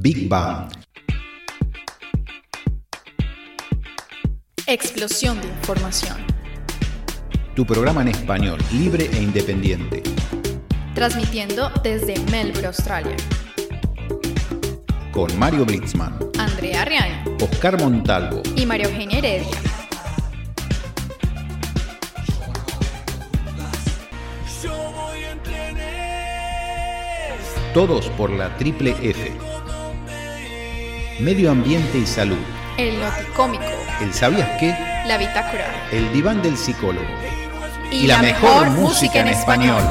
Big Bang. Explosión de información. Tu programa en español, libre e independiente. Transmitiendo desde Melbourne, Australia. Con Mario Blitzman, Andrea Riaño Oscar Montalvo, y María Eugenia Heredia. todos por la triple F. Medio ambiente y salud. El noticómico. El sabías qué, La bitácora. el diván del psicólogo. Y, la, mejor, música en español.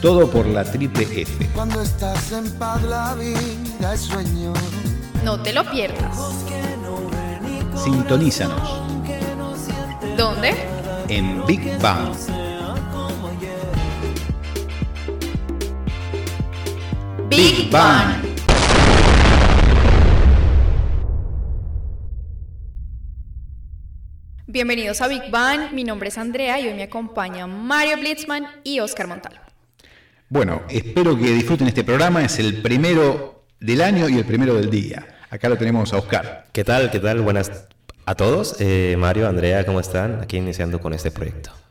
Todo por la triple F. cuando estás en paz la vida es sueño. No te lo pierdas. Sintonízanos ¿Dónde? en Big Bang. Big Bang. Bienvenidos a Big Bang. Mi nombre es Andrea y hoy me acompañan Mario Blitzman y Oscar Montalvo. Bueno, espero que disfruten este programa. Es el primero del año y el primero del día. Acá lo tenemos a Oscar. ¿Qué tal? ¿Qué tal? Buenas a todos. Eh, Mario, Andrea, ¿cómo están? Aquí iniciando con este proyecto.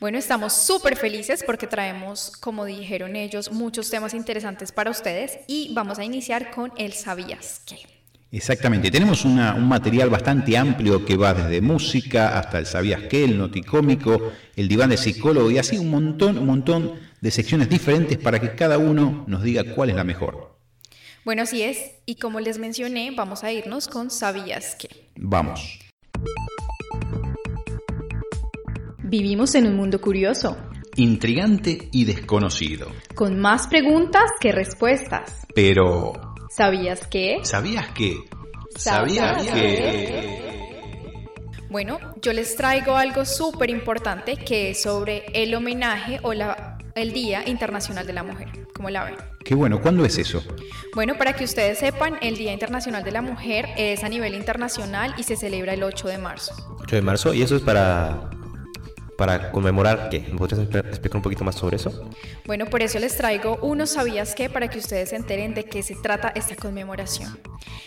Bueno, estamos súper felices porque traemos, como dijeron ellos, muchos temas interesantes para ustedes y vamos a iniciar con el ¿Sabías qué? Exactamente, tenemos una- un material bastante amplio que va desde música hasta el sabías qué, el noticómico, el diván de psicólogo y así un montón, un montón de secciones diferentes para que cada uno nos diga cuál es la mejor. Bueno, así es. Y como les mencioné, vamos a irnos con ¿Sabías qué? Vamos. Vivimos en un mundo curioso, Intrigante y desconocido. con más preguntas que respuestas. Pero, ¿Sabías qué? ¿sabías qué? ¿Sabías que... Bueno, yo les traigo algo súper importante que es sobre el homenaje o la, el Día Internacional de la Mujer. ¿Cómo la ven? Qué bueno, ¿cuándo es eso? Bueno, para que ustedes sepan, el Día Internacional de la Mujer es a nivel internacional y se celebra el 8 de marzo. 8 de marzo, y eso es para, para conmemorar qué. ¿Me podrías expl- explicar un poquito más sobre eso? Bueno, por eso les traigo unos sabías qué para que ustedes se enteren de qué se trata esta conmemoración.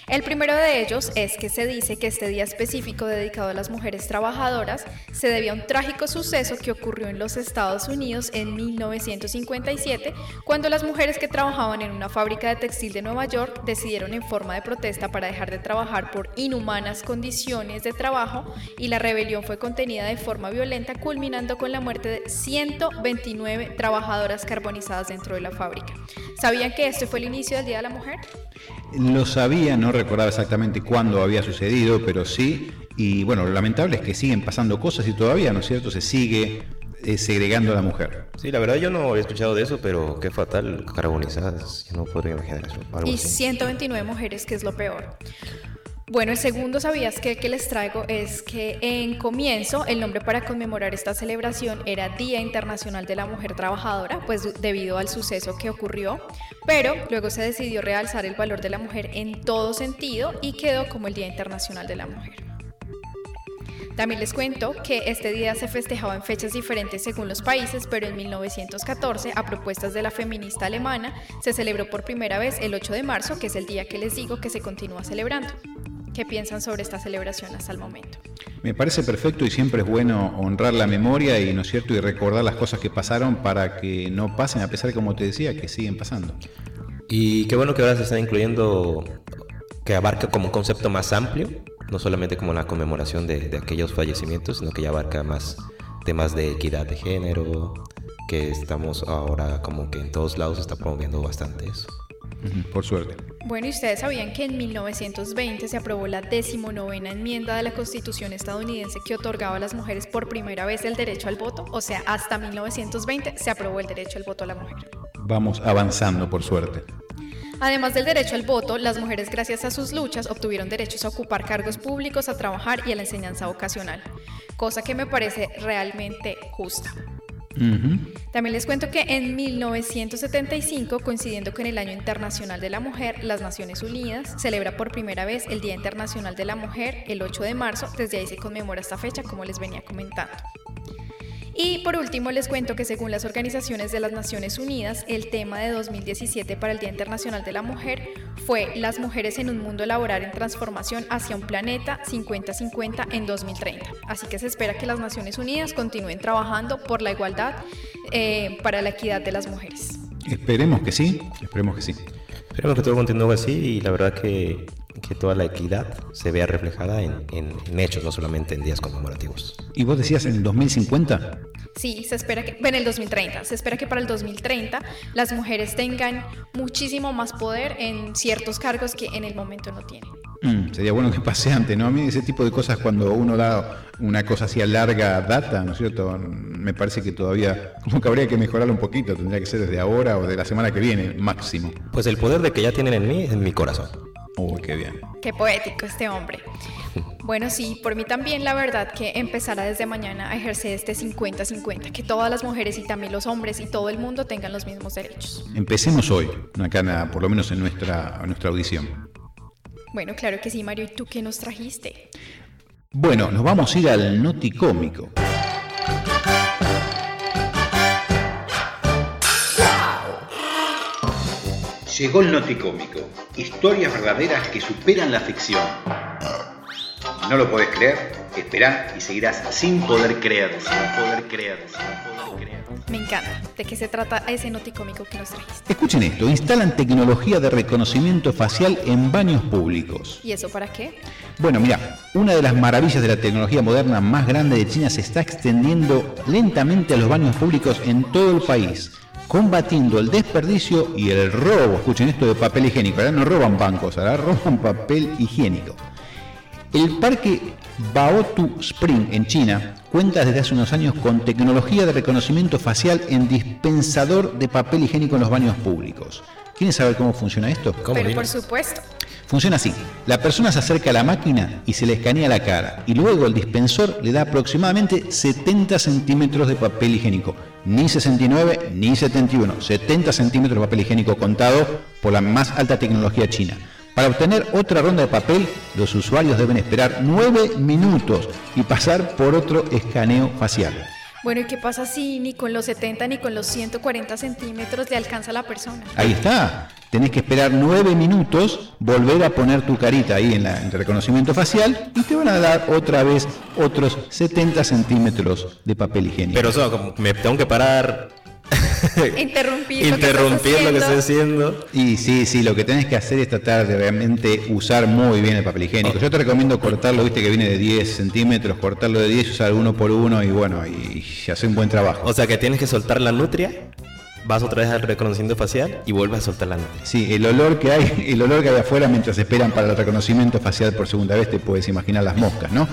El primero de ellos es que se dice que este día específico dedicado a las mujeres trabajadoras se debía a un trágico suceso que ocurrió en los Estados Unidos en 1957, cuando las mujeres que trabajaban en una fábrica de textil de Nueva York decidieron en forma de protesta para dejar de trabajar por inhumanas condiciones de trabajo y la rebelión fue contenida de forma violenta, culminando con la muerte de 129 trabajadoras carbonizadas dentro de la fábrica. ¿Sabían que este fue el inicio del Día de la Mujer? Lo sabía, no recordaba exactamente cuándo había sucedido, pero sí. Y bueno, lo lamentable es que siguen pasando cosas y todavía, ¿no es cierto?, se sigue eh, segregando a la mujer. Sí, la verdad yo no había escuchado de eso, pero qué fatal, carbonizadas. Yo no podría imaginar eso. Algo y así. 129 mujeres, que es lo peor. Bueno, el segundo sabías que, que les traigo es que en comienzo el nombre para conmemorar esta celebración era Día Internacional de la Mujer Trabajadora, pues debido al suceso que ocurrió, pero luego se decidió realzar el valor de la mujer en todo sentido y quedó como el Día Internacional de la Mujer. También les cuento que este día se festejaba en fechas diferentes según los países, pero en 1914, a propuestas de la feminista alemana, se celebró por primera vez el 8 de marzo, que es el día que les digo que se continúa celebrando. ¿Qué piensan sobre esta celebración hasta el momento? Me parece perfecto y siempre es bueno honrar la memoria y, ¿no es cierto?, y recordar las cosas que pasaron para que no pasen, a pesar de, como te decía, que siguen pasando. Y qué bueno que ahora se están incluyendo, que abarca como un concepto más amplio, no solamente como la conmemoración de, de aquellos fallecimientos, sino que ya abarca más temas de equidad de género, que estamos ahora como que en todos lados se está promoviendo bastante eso. Por suerte. Bueno, ¿y ustedes sabían que en 1920 se aprobó la decimonovena enmienda de la Constitución estadounidense que otorgaba a las mujeres por primera vez el derecho al voto? O sea, hasta 1920 se aprobó el derecho al voto a la mujer. Vamos avanzando, por suerte. Además del derecho al voto, las mujeres gracias a sus luchas obtuvieron derechos a ocupar cargos públicos, a trabajar y a la enseñanza vocacional, cosa que me parece realmente justa. También les cuento que en 1975, coincidiendo con el Año Internacional de la Mujer, las Naciones Unidas celebra por primera vez el Día Internacional de la Mujer el 8 de marzo. Desde ahí se conmemora esta fecha, como les venía comentando. Y por último les cuento que según las organizaciones de las Naciones Unidas, el tema de 2017 para el Día Internacional de la Mujer fue las mujeres en un mundo laboral en transformación hacia un planeta 50-50 en 2030. Así que se espera que las Naciones Unidas continúen trabajando por la igualdad eh, para la equidad de las mujeres. Esperemos que sí, esperemos que sí. Esperemos que todo continúe así y la verdad que, que toda la equidad se vea reflejada en, en, en, hechos, no solamente en días conmemorativos. ¿Y vos decías en el 2050? Sí, se espera que, en el 2030, se espera que para el 2030 las mujeres tengan muchísimo más poder en ciertos cargos que en el momento no tienen. Mm, sería bueno que pase antes, ¿no? A mí ese tipo de cosas cuando uno da una cosa así a larga data, ¿no es cierto? Me parece que todavía como que habría que mejorarlo un poquito, tendría que ser desde ahora o de la semana que viene, máximo. Pues el poder de que ya tienen en mí es en mi corazón. Uy, qué bien. Qué poético este hombre. Bueno, sí, por mí también la verdad que empezará desde mañana a ejercer este 50-50, que todas las mujeres y también los hombres y todo el mundo tengan los mismos derechos. Empecemos hoy, acá por lo menos en nuestra, en nuestra audición. Bueno, claro que sí, Mario. ¿Y tú qué nos trajiste? Bueno, nos vamos a ir al noticómico. Llegó el noticómico. Historias verdaderas que superan la ficción. ¿No lo podés creer? Esperá y seguirás sin poder creer, sin poder creer, sin poder creer. Me encanta. ¿De qué se trata ese noticómico que nos trajiste? Escuchen esto, instalan tecnología de reconocimiento facial en baños públicos. ¿Y eso para qué? Bueno, mira, una de las maravillas de la tecnología moderna más grande de China se está extendiendo lentamente a los baños públicos en todo el país combatiendo el desperdicio y el robo. Escuchen esto de papel higiénico. Ahora no roban bancos, ahora roban papel higiénico. El parque Baotu Spring en China cuenta desde hace unos años con tecnología de reconocimiento facial en dispensador de papel higiénico en los baños públicos. ¿Quieren saber cómo funciona esto? ¿Cómo Pero por supuesto. Funciona así. La persona se acerca a la máquina y se le escanea la cara y luego el dispensor le da aproximadamente 70 centímetros de papel higiénico. Ni 69 ni 71. 70 centímetros de papel higiénico contado por la más alta tecnología china. Para obtener otra ronda de papel, los usuarios deben esperar 9 minutos y pasar por otro escaneo facial. Bueno, ¿y qué pasa si ni con los 70 ni con los 140 centímetros le alcanza a la persona? Ahí está. Tenés que esperar 9 minutos, volver a poner tu carita ahí en, la, en el reconocimiento facial y te van a dar otra vez otros 70 centímetros de papel higiénico. Pero eso, como me tengo que parar interrumpir, interrumpir lo que, estoy haciendo. Y sí, sí, lo que tenés que hacer es tratar de realmente usar muy bien el papel higiénico. Yo te recomiendo cortarlo, viste que viene de 10 centímetros, cortarlo de 10, usar uno por uno y bueno, y hacer un buen trabajo. O sea que tienes que soltar la nutria vas otra vez al reconocimiento facial y vuelves a soltar la nutria. Sí, el olor que hay, el olor que hay afuera mientras esperan para el reconocimiento facial por segunda vez, te puedes imaginar las moscas, ¿no?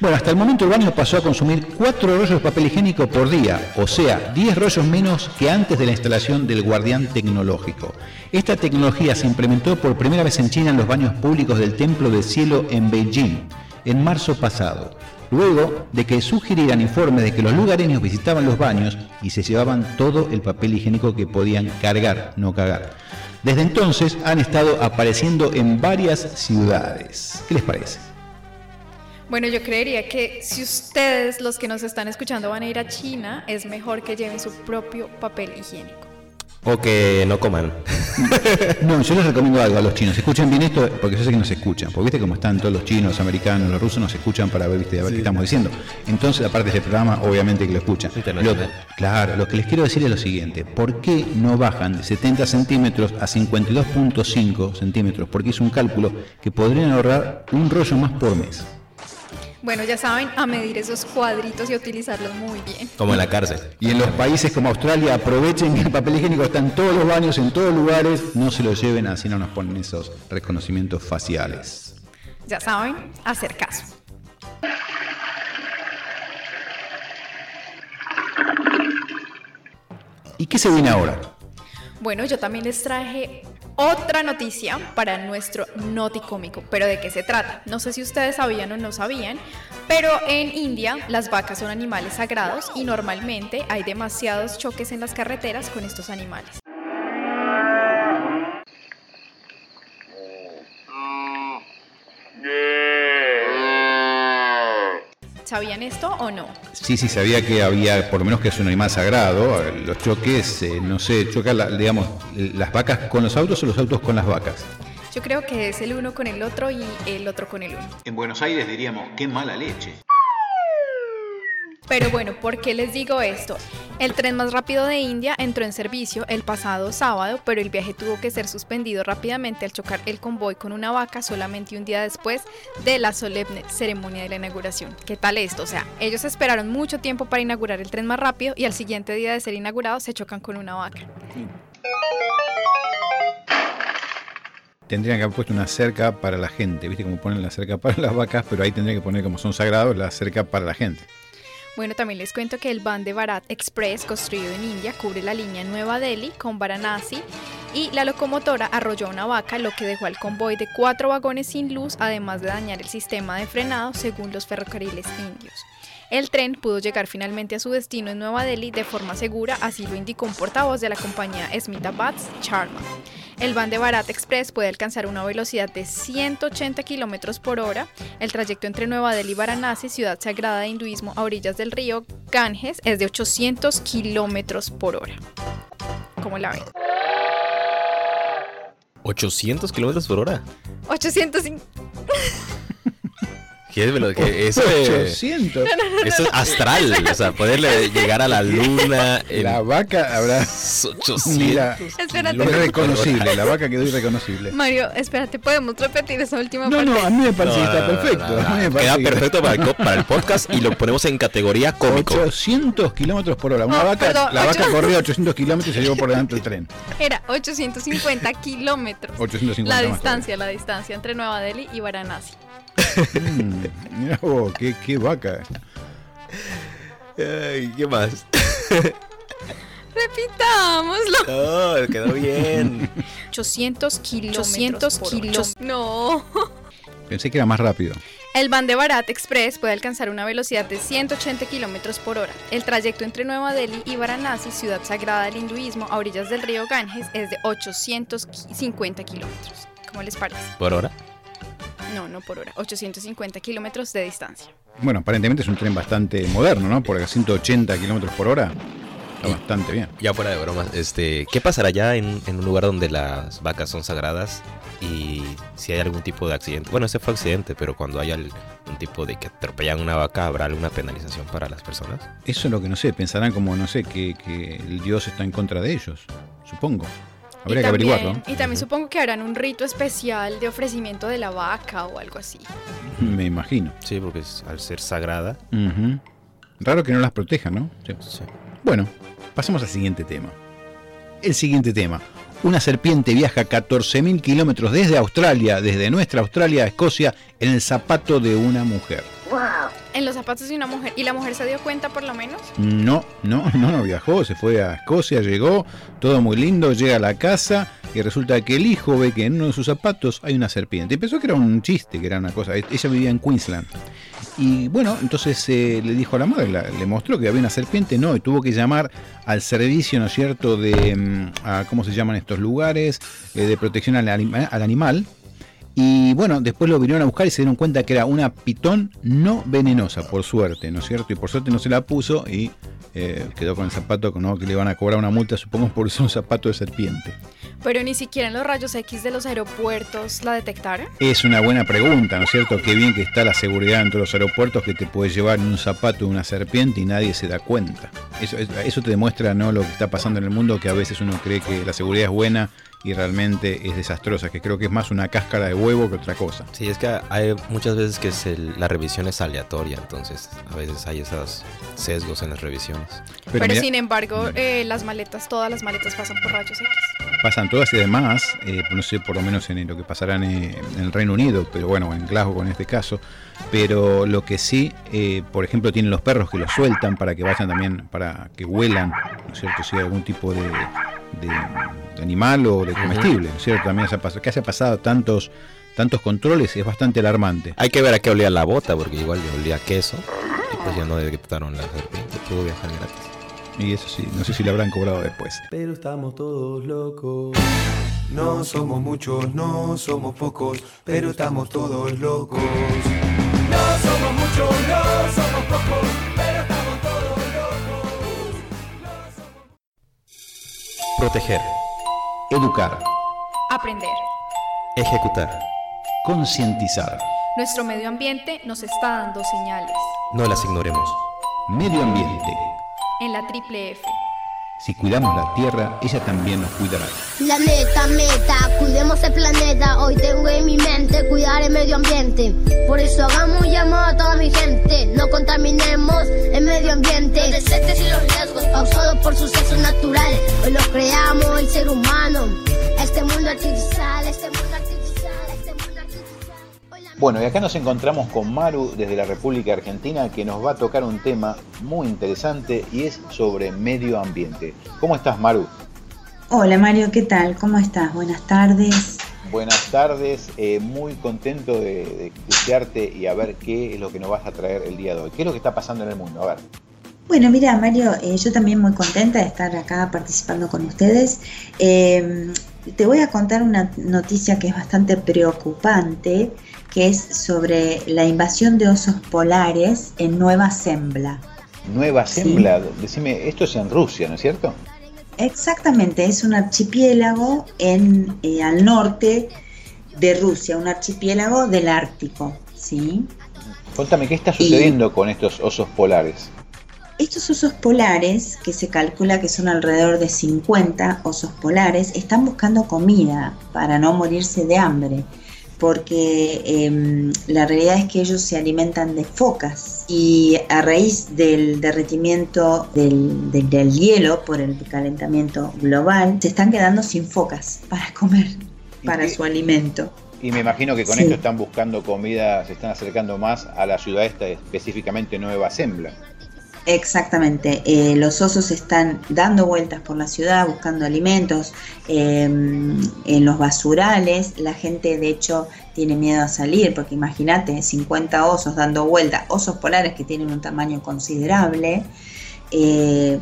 Bueno, hasta el momento el baño pasó a consumir 4 rollos de papel higiénico por día, o sea, 10 rollos menos que antes de la instalación del guardián tecnológico. Esta tecnología se implementó por primera vez en China en los baños públicos del Templo del Cielo en Beijing, en marzo pasado luego de que sugirieran informes de que los lugareños visitaban los baños y se llevaban todo el papel higiénico que podían cargar, no cagar. Desde entonces han estado apareciendo en varias ciudades. ¿Qué les parece? Bueno, yo creería que si ustedes, los que nos están escuchando, van a ir a China, es mejor que lleven su propio papel higiénico. O que no coman. No, yo les recomiendo algo a los chinos. Escuchen bien esto, porque yo sé que nos escuchan. Porque viste cómo están todos los chinos, los americanos, los rusos, nos escuchan para ver, ¿viste? A ver qué estamos diciendo. Entonces, aparte de este programa, obviamente que lo escuchan. Lo, claro, lo que les quiero decir es lo siguiente. ¿Por qué no bajan de 70 centímetros a 52.5 centímetros? Porque es un cálculo que podrían ahorrar un rollo más por mes. Bueno, ya saben, a medir esos cuadritos y utilizarlos muy bien. Como en la cárcel. Y en los países como Australia, aprovechen que el papel higiénico está en todos los baños, en todos lugares, no se lo lleven así no nos ponen esos reconocimientos faciales. Ya saben, hacer caso. ¿Y qué se viene ahora? Bueno, yo también les traje otra noticia para nuestro noticómico. ¿Pero de qué se trata? No sé si ustedes sabían o no sabían, pero en India las vacas son animales sagrados y normalmente hay demasiados choques en las carreteras con estos animales. ¿Sabían esto o no? Sí, sí, sabía que había, por lo menos que es un animal sagrado. Los choques, eh, no sé, chocan, digamos, las vacas con los autos o los autos con las vacas. Yo creo que es el uno con el otro y el otro con el uno. En Buenos Aires diríamos, qué mala leche. Pero bueno, ¿por qué les digo esto? El tren más rápido de India entró en servicio el pasado sábado, pero el viaje tuvo que ser suspendido rápidamente al chocar el convoy con una vaca solamente un día después de la solemne ceremonia de la inauguración. ¿Qué tal esto? O sea, ellos esperaron mucho tiempo para inaugurar el tren más rápido y al siguiente día de ser inaugurado se chocan con una vaca. Tendrían que haber puesto una cerca para la gente, ¿viste? Como ponen la cerca para las vacas, pero ahí tendrían que poner como son sagrados la cerca para la gente. Bueno, también les cuento que el Vande Bharat Express, construido en India, cubre la línea Nueva Delhi con Varanasi y la locomotora arrolló una vaca, lo que dejó al convoy de cuatro vagones sin luz, además de dañar el sistema de frenado, según los ferrocarriles indios. El tren pudo llegar finalmente a su destino en Nueva Delhi de forma segura, así lo indicó un portavoz de la compañía Smitabat Charma. El Vande Bharat Express puede alcanzar una velocidad de 180 km por hora. El trayecto entre Nueva Delhi y Varanasi, ciudad sagrada de hinduismo a orillas del río Ganges, es de 800 km por hora. ¿Cómo la ven? 800 km por hora. 850. ¿Qué es que eso, es, eso es astral, o sea, poderle llegar a la luna. La vaca habrá 800. Mira, irreconocible, la vaca quedó irreconocible. Mario, espérate, podemos repetir esa última no, parte. No, a mí me parece que está perfecto. Queda perfecto para el, para el, podcast y lo ponemos en categoría cómico. 800 kilómetros por hora. Una vaca, la vaca corrió 800 kilómetros y se llevó por delante del tren. Era 850 kilómetros. 850 La distancia, la distancia entre Nueva Delhi y Varanasi. Mm, mira vos, qué, qué vaca. Ay, ¿qué más? Repitámoslo. No, quedó bien. 800 kilómetros. 800 kilómetros. No. Pensé que era más rápido. El Vande Bharat Express puede alcanzar una velocidad de 180 kilómetros por hora. El trayecto entre Nueva Delhi y Varanasi, ciudad sagrada del hinduismo a orillas del río Ganges, es de 850 kilómetros. ¿Cómo les parece? ¿Por hora? No, no por hora. 850 kilómetros de distancia. Bueno, aparentemente es un tren bastante moderno, ¿no? Porque a 180 kilómetros por hora está bastante bien. Ya fuera de bromas, este, ¿qué pasará ya en, un lugar donde las vacas son sagradas y si hay algún tipo de accidente? Bueno, ese fue accidente, pero cuando haya un tipo de que atropellan una vaca, ¿habrá alguna penalización para las personas? Eso es lo que no sé. Pensarán como, no sé, que, que el dios está en contra de ellos, supongo. Habría que averiguarlo. Y también supongo que harán un rito especial de ofrecimiento de la vaca o algo así. Me imagino. Sí, porque al ser sagrada. Raro que no las protejan, ¿no? Sí. Bueno, pasamos al siguiente tema. El siguiente tema. Una serpiente viaja 14.000 kilómetros desde Australia, desde nuestra Australia a Escocia, en el zapato de una mujer. En los zapatos de una mujer. ¿Y la mujer se dio cuenta por lo menos? No, no, no, no viajó, se fue a Escocia, llegó, todo muy lindo, llega a la casa y resulta que el hijo ve que en uno de sus zapatos hay una serpiente. Y pensó que era un chiste, que era una cosa. Ella vivía en Queensland. Y bueno, entonces eh, le dijo a la madre, le mostró que había una serpiente, no, y tuvo que llamar al servicio, ¿no es cierto?, de, mm, ¿cómo se llaman estos lugares?, eh, de protección al, al animal y bueno, después lo vinieron a buscar y se dieron cuenta que era una pitón no venenosa, por suerte, ¿no es cierto? Y por suerte no se la puso y eh, quedó con el zapato ¿no? que le van a cobrar una multa, supongo, por usar un zapato de serpiente. Pero ni siquiera en los rayos X de los aeropuertos la detectaron. Es una buena pregunta, ¿no es cierto? Qué bien que está la seguridad en todos los aeropuertos que te puedes llevar en un zapato de una serpiente y nadie se da cuenta. Eso, eso te demuestra ¿no? lo que está pasando en el mundo, que a veces uno cree que la seguridad es buena y realmente es desastrosa, que creo que es más una cáscara de huevo que otra cosa. Sí, es que hay muchas veces que la revisión es aleatoria, entonces a veces hay esos sesgos en las revisiones. Pero, sin embargo, eh, las maletas, todas las maletas pasan por rayos X. Pasan todas y demás, eh, no sé por lo menos en lo que pasará en, el Reino Unido, pero bueno, en Glasgow en este caso, pero lo que sí, eh, por ejemplo, tienen los perros que los sueltan para que vayan también, para que huelan, ¿no es cierto? Si hay algún tipo de de animal o de comestible, ¿cierto? También se ha pasado, que haya pasado tantos tantos controles es bastante alarmante. Hay que ver a qué olía la bota, porque igual le olía queso. Y pues ya no detectaron la serpiente, pudo viajar gratis. Y eso sí, no sé si le habrán cobrado después. Pero estamos todos locos. No somos muchos, no somos pocos, pero estamos todos locos. Proteger, educar, aprender, ejecutar, concientizar. Nuestro medio ambiente nos está dando señales. No las ignoremos. Medio ambiente. En la triple F. Si cuidamos la tierra, ella también nos cuidará. Planeta, meta, cuidemos el planeta. Hoy tengo en mi mente cuidar el medio ambiente. Por eso hagamos un llamado a toda mi gente. No contaminemos el medio ambiente. Los desastres y los riesgos causados por sucesos naturales. Hoy los creamos el ser humano. Este mundo artificial, este mundo artificial, Bueno, y acá nos encontramos con Maru desde la República Argentina que nos va a tocar un tema muy interesante y es sobre medio ambiente. ¿Cómo estás, Maru? Hola Mario, ¿qué tal? ¿Cómo estás? Buenas tardes. Buenas tardes, eh, muy contento de, de escucharte y a ver qué es lo que nos vas a traer el día de hoy. ¿Qué es lo que está pasando en el mundo? A ver. Bueno, mira Mario, eh, yo también muy contenta de estar acá participando con ustedes. Eh, te voy a contar una noticia que es bastante preocupante, que es sobre la invasión de osos polares en Nueva Zembla. Nueva Sí. Zembla, decime, esto es en Rusia, ¿no es cierto? Exactamente, es un archipiélago en, eh, al norte de Rusia, un archipiélago del Ártico, ¿sí? Contame, ¿qué está sucediendo con estos osos polares? Estos osos polares, que se calcula que son alrededor de 50 osos polares, están buscando comida para no morirse de hambre, porque em, la realidad es que ellos se alimentan de focas y a raíz del derretimiento del, del- del hielo por el calentamiento global, se están quedando sin focas para comer, ¿Y para su alimento. Y me imagino que con Sí. esto están buscando comida, se están acercando más a la ciudad esta, específicamente Nueva Zembla. Exactamente, eh, los osos están dando vueltas por la ciudad buscando alimentos eh, en los basurales, la gente de hecho tiene miedo a salir porque imagínate 50 osos dando vueltas, osos polares que tienen un tamaño considerable, eh,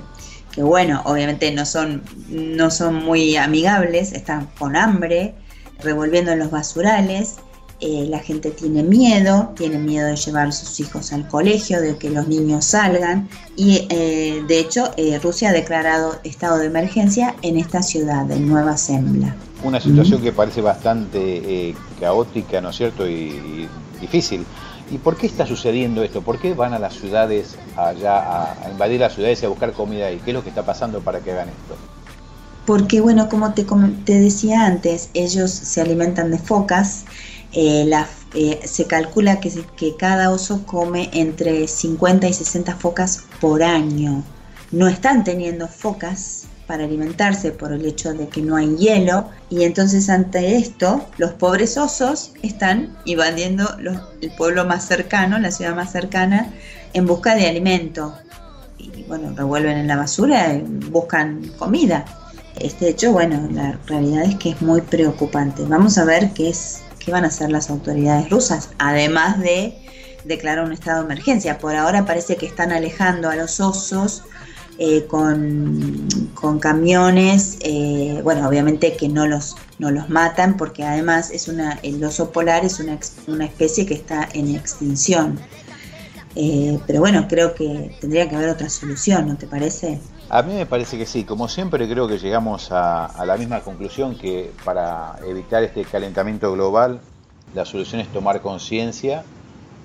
que bueno, obviamente no son, no son muy amigables, están con hambre, revolviendo en los basurales. Eh, la gente tiene miedo, tiene miedo de llevar a sus hijos al colegio, de que los niños salgan y eh, de hecho eh, Rusia ha declarado estado de emergencia en esta ciudad de Nueva Zembla. Una situación que parece bastante caótica, ¿no es cierto? Y, y difícil. ¿Y por qué está sucediendo esto? ¿Por qué van a las ciudades allá a, invadir las ciudades y a buscar comida ahí? ¿Qué es lo que está pasando para que hagan esto? Porque bueno, como te, com- te decía antes, ellos se alimentan de focas. Eh, la- eh, se calcula que, cada oso come entre 50 y 60 focas por año. No están teniendo focas para alimentarse por el hecho de que no hay hielo y entonces ante esto los pobres osos están invadiendo los- el pueblo más cercano, la ciudad más cercana, en busca de alimento. Y bueno, revuelven en la basura y buscan comida. Este hecho, bueno, la realidad es que es muy preocupante. Vamos a ver qué es qué van a hacer las autoridades rusas, además de declarar un estado de emergencia. Por ahora parece que están alejando a los osos eh, con, camiones, eh, bueno, obviamente que no los, no los matan, porque además es una, el oso polar es una, una especie que está en extinción. Eh, pero bueno, creo que tendría que haber otra solución, ¿no te parece? A mí me parece que sí, como siempre creo que llegamos a, la misma conclusión que para evitar este calentamiento global la solución es tomar conciencia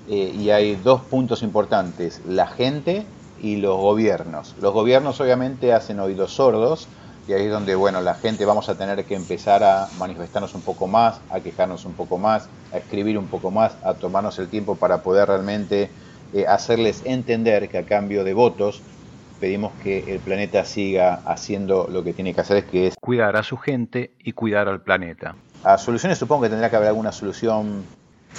eh, y hay dos puntos importantes, la gente y los gobiernos. Los gobiernos obviamente hacen oídos sordos y ahí es donde bueno, la gente vamos a tener que empezar a manifestarnos un poco más, a quejarnos un poco más, a escribir un poco más, a tomarnos el tiempo para poder realmente eh, hacerles entender que a cambio de votos pedimos que el planeta siga haciendo lo que tiene que hacer, que es cuidar a su gente y cuidar al planeta. A soluciones supongo que tendrá que haber alguna solución,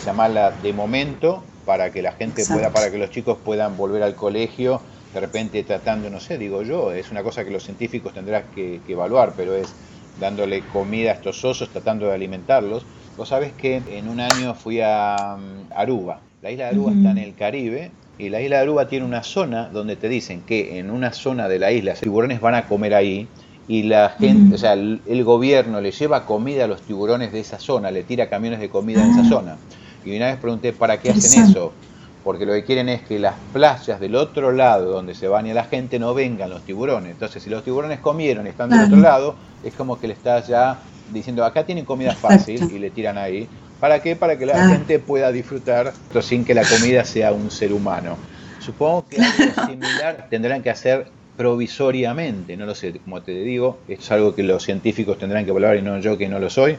llamarla de momento, para que la gente Exacto. pueda, para que los chicos puedan volver al colegio, de repente tratando, no sé, digo yo, es una cosa que los científicos tendrán que, que evaluar, pero es dándole comida a estos osos, tratando de alimentarlos. Vos sabés que en un año fui a mm, Aruba. La isla de Aruba está en el Caribe y la isla de Aruba tiene una zona donde te dicen que en una zona de la isla los tiburones van a comer ahí y la gente, o sea, el, el gobierno le lleva comida a los tiburones de esa zona, le tira camiones de comida en esa Ah. zona. Y una vez pregunté, ¿para qué hacen eso? porque lo que quieren es que las playas del otro lado donde se baña la gente no vengan los tiburones. Entonces, si los tiburones comieron y están del otro lado, es como que le estás ya diciendo, acá tienen comida fácil y le tiran ahí. ¿Para qué? Para que la Ah. gente pueda disfrutar pero sin que la comida sea un ser humano. Supongo que algo similar tendrán que hacer provisoriamente, no lo sé, como te digo, esto es algo que los científicos tendrán que evaluar y no yo que no lo soy,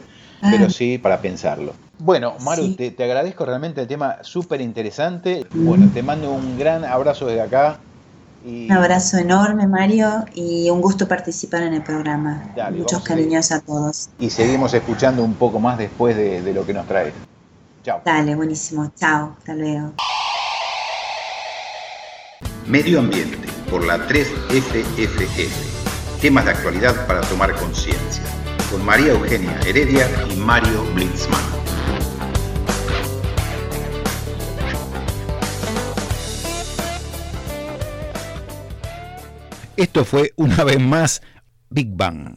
pero sí para pensarlo. Bueno, Maru, Sí. te, te agradezco realmente el tema súper interesante. Bueno, te mando un gran abrazo desde acá. Y Un abrazo enorme, Mario, y un gusto participar en el programa. Dale, Muchos a cariños a todos. y seguimos escuchando un poco más después de, de lo que nos trae. Chao. Dale, buenísimo. Chao, hasta luego. Medio Ambiente por la 3FFF. Temas de actualidad para tomar conciencia. Con María Eugenia Heredia y Mario Blitzman. Esto fue una vez más Big Bang.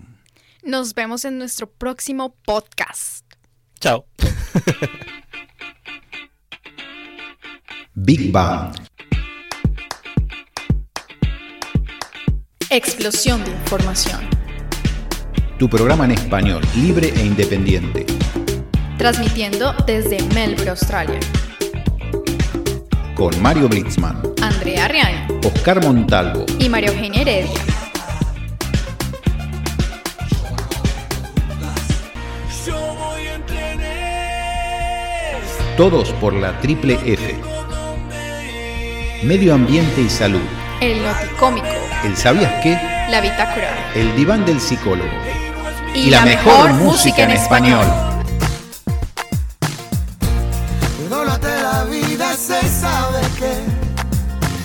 Nos vemos en nuestro próximo podcast. Chao. Big Bang. Explosión de información. Tu programa en español, libre e independiente. Transmitiendo desde Melbourne, Australia. Con Mario Blitzman, Andrea Riani Oscar Montalvo, y María Eugenia Heredia. todos por la triple F. Medio ambiente y salud. El Noticómico. El sabías qué, La Bitácora. el diván del psicólogo. Y, la, mejor, música en español.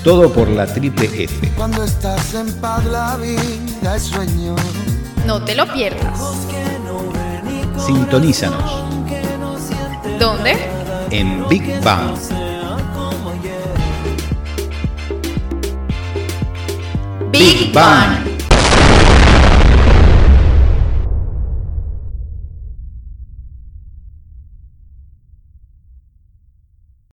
Todo por la triple F. cuando estás en paz la vida es sueño. No te lo pierdas. Sintonízanos ¿Dónde? en Big Bang. Big Bang.